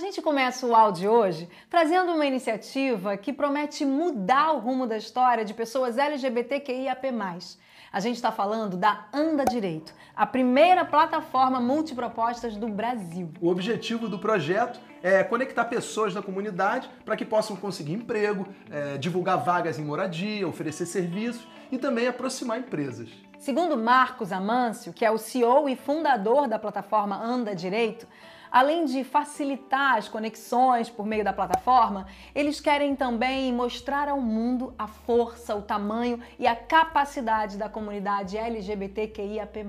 gente começa o áudio hoje trazendo uma iniciativa que promete mudar o rumo da história de pessoas LGBTQIAP+. A gente está falando da Anda Direito, a primeira plataforma multipropostas do Brasil. O objetivo do projeto é conectar pessoas da comunidade para que possam conseguir emprego, é, divulgar vagas em moradia, oferecer serviços e também aproximar empresas. Segundo Marcos Amâncio, que é o CEO e fundador da plataforma Anda Direito, além de facilitar as conexões por meio da plataforma, eles querem também mostrar ao mundo a força, o tamanho e a capacidade da comunidade LGBTQIAP+.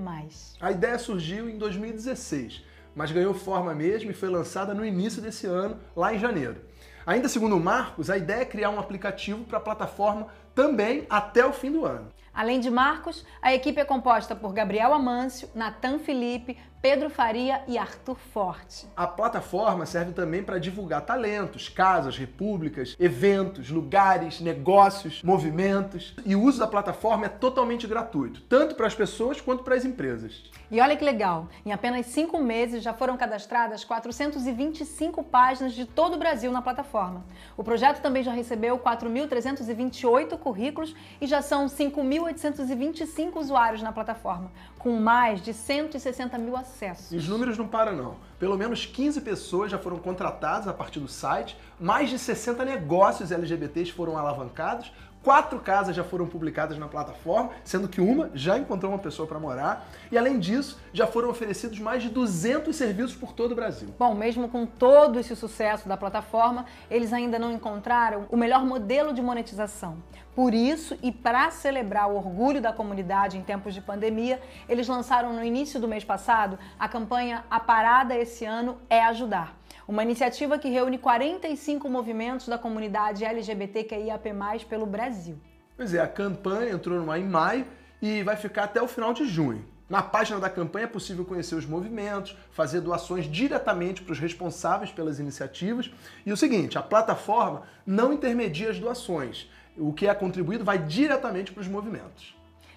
A ideia surgiu em 2016, mas ganhou forma mesmo e foi lançada no início desse ano, lá em janeiro. Ainda segundo o Marcos, a ideia é criar um aplicativo para a plataforma também até o fim do ano. Além de Marcos, a equipe é composta por Gabriel Amâncio, Natan Felipe, Pedro Faria e Arthur Forte. A plataforma serve também para divulgar talentos, casas, repúblicas, eventos, lugares, negócios, movimentos. E o uso da plataforma é totalmente gratuito, tanto para as pessoas quanto para as empresas. E olha que legal, em apenas cinco meses já foram cadastradas 425 páginas de todo o Brasil na plataforma. O projeto também já recebeu 4.328 currículos e já são 5.825 usuários na plataforma, com mais de 160 mil acessos e os números não param, não. Pelo menos 15 pessoas já foram contratadas a partir do site, mais de 60 negócios LGBTs foram alavancados, Quatro casas já foram publicadas na plataforma, sendo que uma já encontrou uma pessoa para morar. E além disso, já foram oferecidos mais de 200 serviços por todo o Brasil. Bom, mesmo com todo esse sucesso da plataforma, eles ainda não encontraram o melhor modelo de monetização. Por isso, e para celebrar o orgulho da comunidade em tempos de pandemia, eles lançaram no início do mês passado a campanha A Parada Esse Ano é Ajudar uma iniciativa que reúne 45 movimentos da comunidade LGBTQIAP+, pelo Brasil. Pois é, a campanha entrou no ar em maio e vai ficar até o final de junho. Na página da campanha é possível conhecer os movimentos, fazer doações diretamente para os responsáveis pelas iniciativas. E o seguinte, a plataforma não intermedia as doações. O que é contribuído vai diretamente para os movimentos.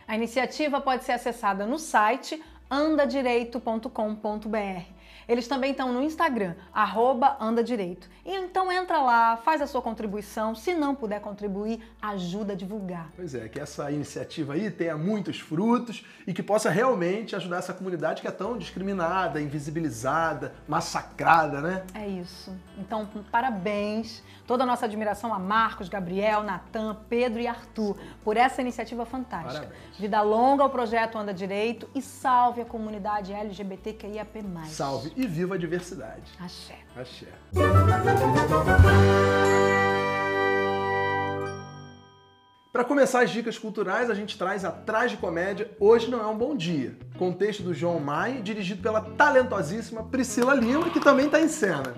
A iniciativa pode ser acessada no site andadireito.com.br. Eles também estão no Instagram, arroba andadireito. Então entra lá, faz a sua contribuição. Se não puder contribuir, ajuda a divulgar. Pois é, que essa iniciativa aí tenha muitos frutos e que possa realmente ajudar essa comunidade que é tão discriminada, invisibilizada, massacrada, né? É isso. Então, parabéns. Toda a nossa admiração a Marcos, Gabriel, Natan, Pedro e Arthur por essa iniciativa fantástica. Parabéns. Vida longa ao projeto Anda Direito e salve a comunidade LGBTQIAP+. Salve e viva a diversidade. Axé. Axé. Para começar as dicas culturais, a gente traz Atrás de Comédia Hoje Não É Um Bom Dia, contexto do João Maia, dirigido pela talentosíssima Priscila Lima, que também está em cena.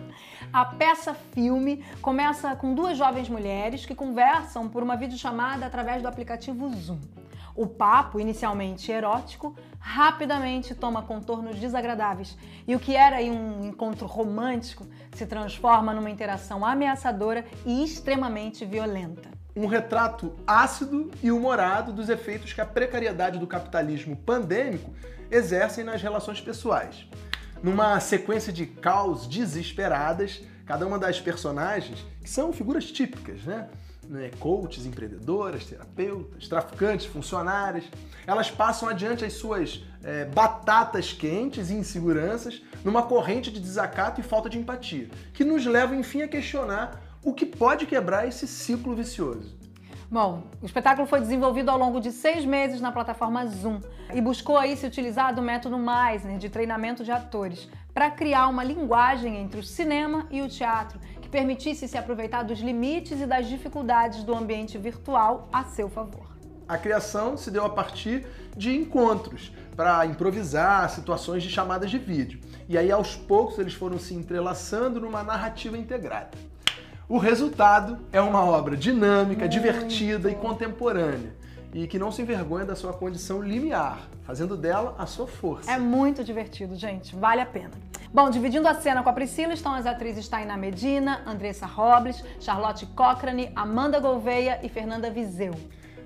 A peça filme começa com duas jovens mulheres que conversam por uma videochamada através do aplicativo Zoom. O papo, inicialmente erótico, rapidamente toma contornos desagradáveis e o que era um encontro romântico se transforma numa interação ameaçadora e extremamente violenta. Um retrato ácido e humorado dos efeitos que a precariedade do capitalismo pandêmico exercem nas relações pessoais. Numa sequência de caos desesperadas, cada uma das personagens, que são figuras típicas, né? né, coaches, empreendedoras, terapeutas, traficantes, funcionárias. Elas passam adiante as suas é, batatas quentes e inseguranças numa corrente de desacato e falta de empatia, que nos leva, enfim, a questionar o que pode quebrar esse ciclo vicioso. Bom, o espetáculo foi desenvolvido ao longo de seis meses na plataforma Zoom e buscou aí se utilizar do método Meisner de treinamento de atores para criar uma linguagem entre o cinema e o teatro que permitisse se aproveitar dos limites e das dificuldades do ambiente virtual a seu favor. A criação se deu a partir de encontros para improvisar situações de chamadas de vídeo. E aí, aos poucos, eles foram se entrelaçando numa narrativa integrada. O resultado é uma obra dinâmica, divertida e contemporânea e que não se envergonha da sua condição limiar, fazendo dela a sua força. É muito divertido, gente, vale a pena. Bom, dividindo a cena com a Priscila estão as atrizes Tainá Medina, Andressa Robles, Charlotte Cochrane, Amanda Gouveia e Fernanda Viseu.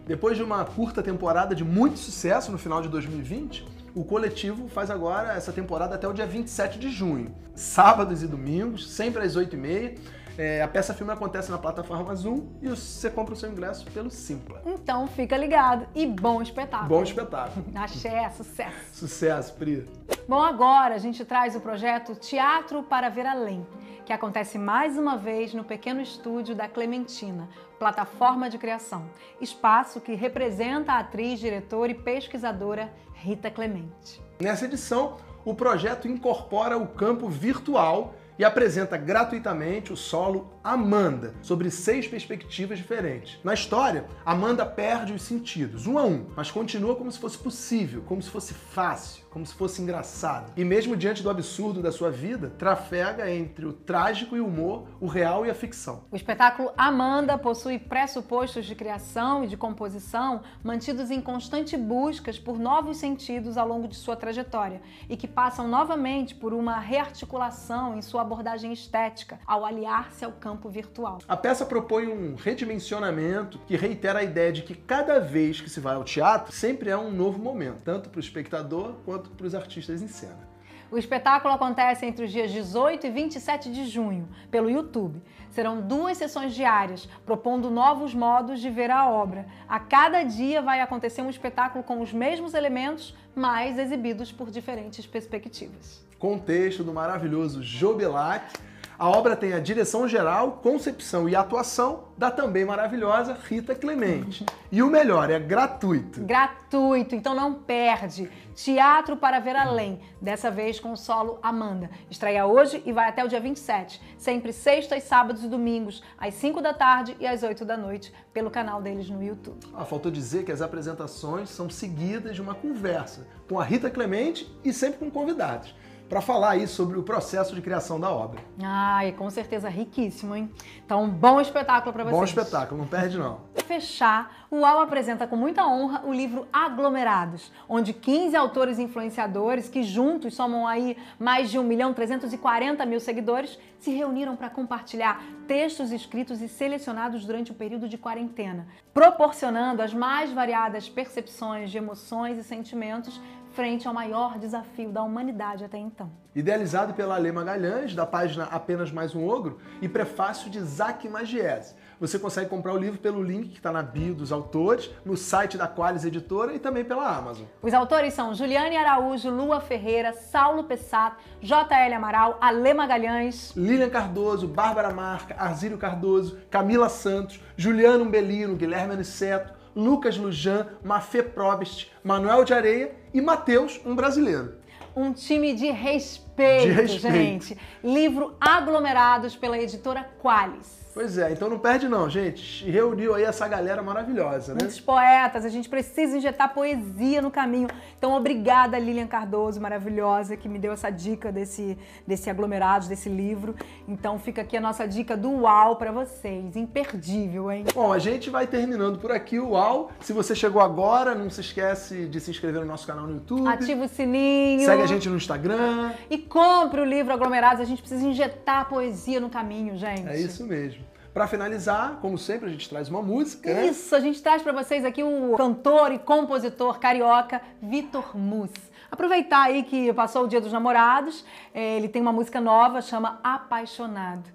Depois de uma curta temporada de muito sucesso no final de 2020, o coletivo faz agora essa temporada até o dia 27 de junho. Sábados e domingos, sempre às 8h30. É, a peça filme acontece na plataforma Zoom e você compra o seu ingresso pelo Simpla. Então fica ligado e bom espetáculo. Bom espetáculo. Axé, sucesso. Sucesso, Pri. Bom, agora a gente traz o projeto Teatro para Ver Além, que acontece mais uma vez no pequeno estúdio da Clementina, plataforma de criação, espaço que representa a atriz, diretora e pesquisadora Rita Clemente. Nessa edição, o projeto incorpora o campo virtual e apresenta gratuitamente o solo Amanda, sobre seis perspectivas diferentes. Na história, Amanda perde os sentidos, um a um, mas continua como se fosse possível, como se fosse fácil, como se fosse engraçado. E mesmo diante do absurdo da sua vida, trafega entre o trágico e o humor, o real e a ficção. O espetáculo Amanda possui pressupostos de criação e de composição mantidos em constante buscas por novos sentidos ao longo de sua trajetória e que passam novamente por uma rearticulação em sua abordagem estética ao aliar-se ao campo virtual. A peça propõe um redimensionamento que reitera a ideia de que cada vez que se vai ao teatro, sempre é um novo momento, tanto para o espectador quanto para os artistas em cena. O espetáculo acontece entre os dias 18 e 27 de junho, pelo YouTube. Serão duas sessões diárias, propondo novos modos de ver a obra. A cada dia vai acontecer um espetáculo com os mesmos elementos, mas exibidos por diferentes perspectivas. Contexto do maravilhoso Jobelac a obra tem a direção geral, concepção e atuação da também maravilhosa Rita Clemente. E o melhor, é gratuito. Gratuito, então não perde. Teatro para ver além, dessa vez com o solo Amanda. Estreia hoje e vai até o dia 27, sempre sextas, sábados e domingos, às 5 da tarde e às 8 da noite, pelo canal deles no YouTube. Ah, faltou dizer que as apresentações são seguidas de uma conversa com a Rita Clemente e sempre com convidados para falar aí sobre o processo de criação da obra. Ai, com certeza riquíssimo, hein? Então, bom espetáculo para vocês. Bom espetáculo, não perde não. Para fechar, o UAU apresenta com muita honra o livro Aglomerados, onde 15 autores influenciadores, que juntos somam aí mais de 1 milhão 340 mil seguidores, se reuniram para compartilhar textos escritos e selecionados durante o período de quarentena, proporcionando as mais variadas percepções de emoções e sentimentos frente ao maior desafio da humanidade até então. Idealizado pela Alê Magalhães, da página Apenas Mais Um Ogro, e prefácio de Isaac Magiese. Você consegue comprar o livro pelo link que está na bio dos autores, no site da Qualis Editora e também pela Amazon. Os autores são Juliane Araújo, Lua Ferreira, Saulo Pessato, JL Amaral, Alê Magalhães, Lilian Cardoso, Bárbara Marca, Arzílio Cardoso, Camila Santos, Juliano Umbelino, Guilherme Aniceto, Lucas Lujan, Mafê Probst, Manuel de Areia e Matheus, um brasileiro. Um time de respeito, de respeito, gente. Livro Aglomerados pela editora Qualis. Pois é, então não perde não, gente. Reuniu aí essa galera maravilhosa, né? Muitos poetas, a gente precisa injetar poesia no caminho. Então, obrigada, Lilian Cardoso, maravilhosa, que me deu essa dica desse, desse aglomerado, desse livro. Então, fica aqui a nossa dica do UAU para vocês. Imperdível, hein? Bom, a gente vai terminando por aqui o UAU. Se você chegou agora, não se esquece de se inscrever no nosso canal no YouTube. Ativa o sininho. Segue a gente no Instagram. E compre o livro Aglomerados. A gente precisa injetar poesia no caminho, gente. É isso mesmo. Para finalizar, como sempre, a gente traz uma música. Né? Isso, a gente traz para vocês aqui o cantor e compositor carioca Vitor Mus. Aproveitar aí que passou o Dia dos Namorados, é, ele tem uma música nova, chama Apaixonado.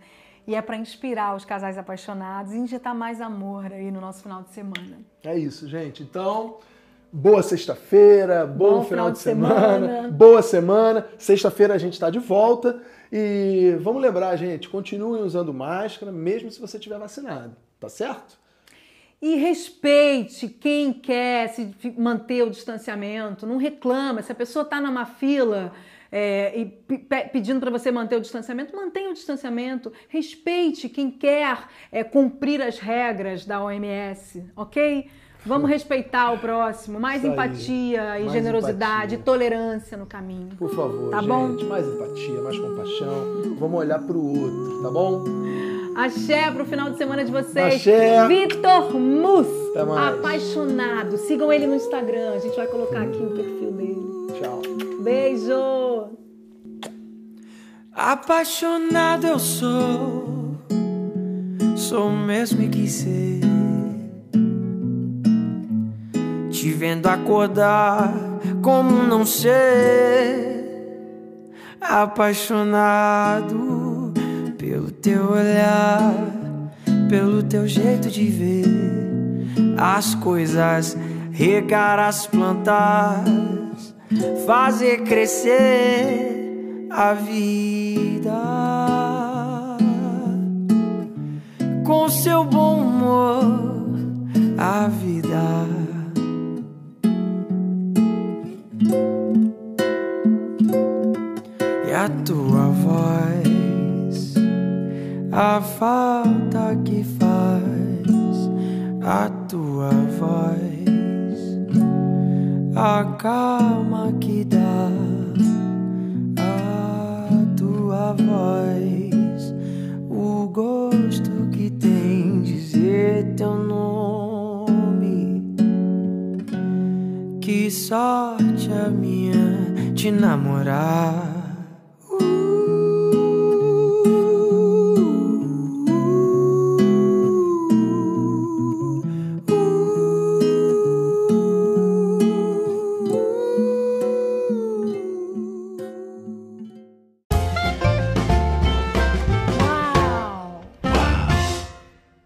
E é para inspirar os casais apaixonados e injetar mais amor aí no nosso final de semana. É isso, gente. Então, boa sexta-feira, bom, bom, final, de, semana, semana, boa semana. Sexta-feira a gente está de volta. E vamos lembrar, gente, continuem usando máscara, mesmo se você tiver vacinado, tá certo? E respeite quem quer se manter o distanciamento, não reclama. Se a pessoa está numa fila é, e pedindo para você manter o distanciamento, mantenha o distanciamento. Respeite quem quer é, cumprir as regras da OMS, ok? Vamos respeitar o próximo, mais Isso empatia aí, e mais generosidade, empatia. tolerância no caminho. Por favor, tá gente, bom? mais empatia, mais compaixão. Vamos olhar para o outro, tá bom? Axé pro final de semana de vocês. Axé. Vitor Mus, apaixonado. Sigam ele no Instagram, a gente vai colocar aqui o perfil dele. Tchau. Beijo. Apaixonado eu sou, sou mesmo e quis te vendo acordar como não ser apaixonado pelo teu olhar, pelo teu jeito de ver as coisas, regar as plantas, fazer crescer a vida voz, a calma que dá, a tua voz, o gosto que tem dizer teu nome. Que sorte a minha te namorar.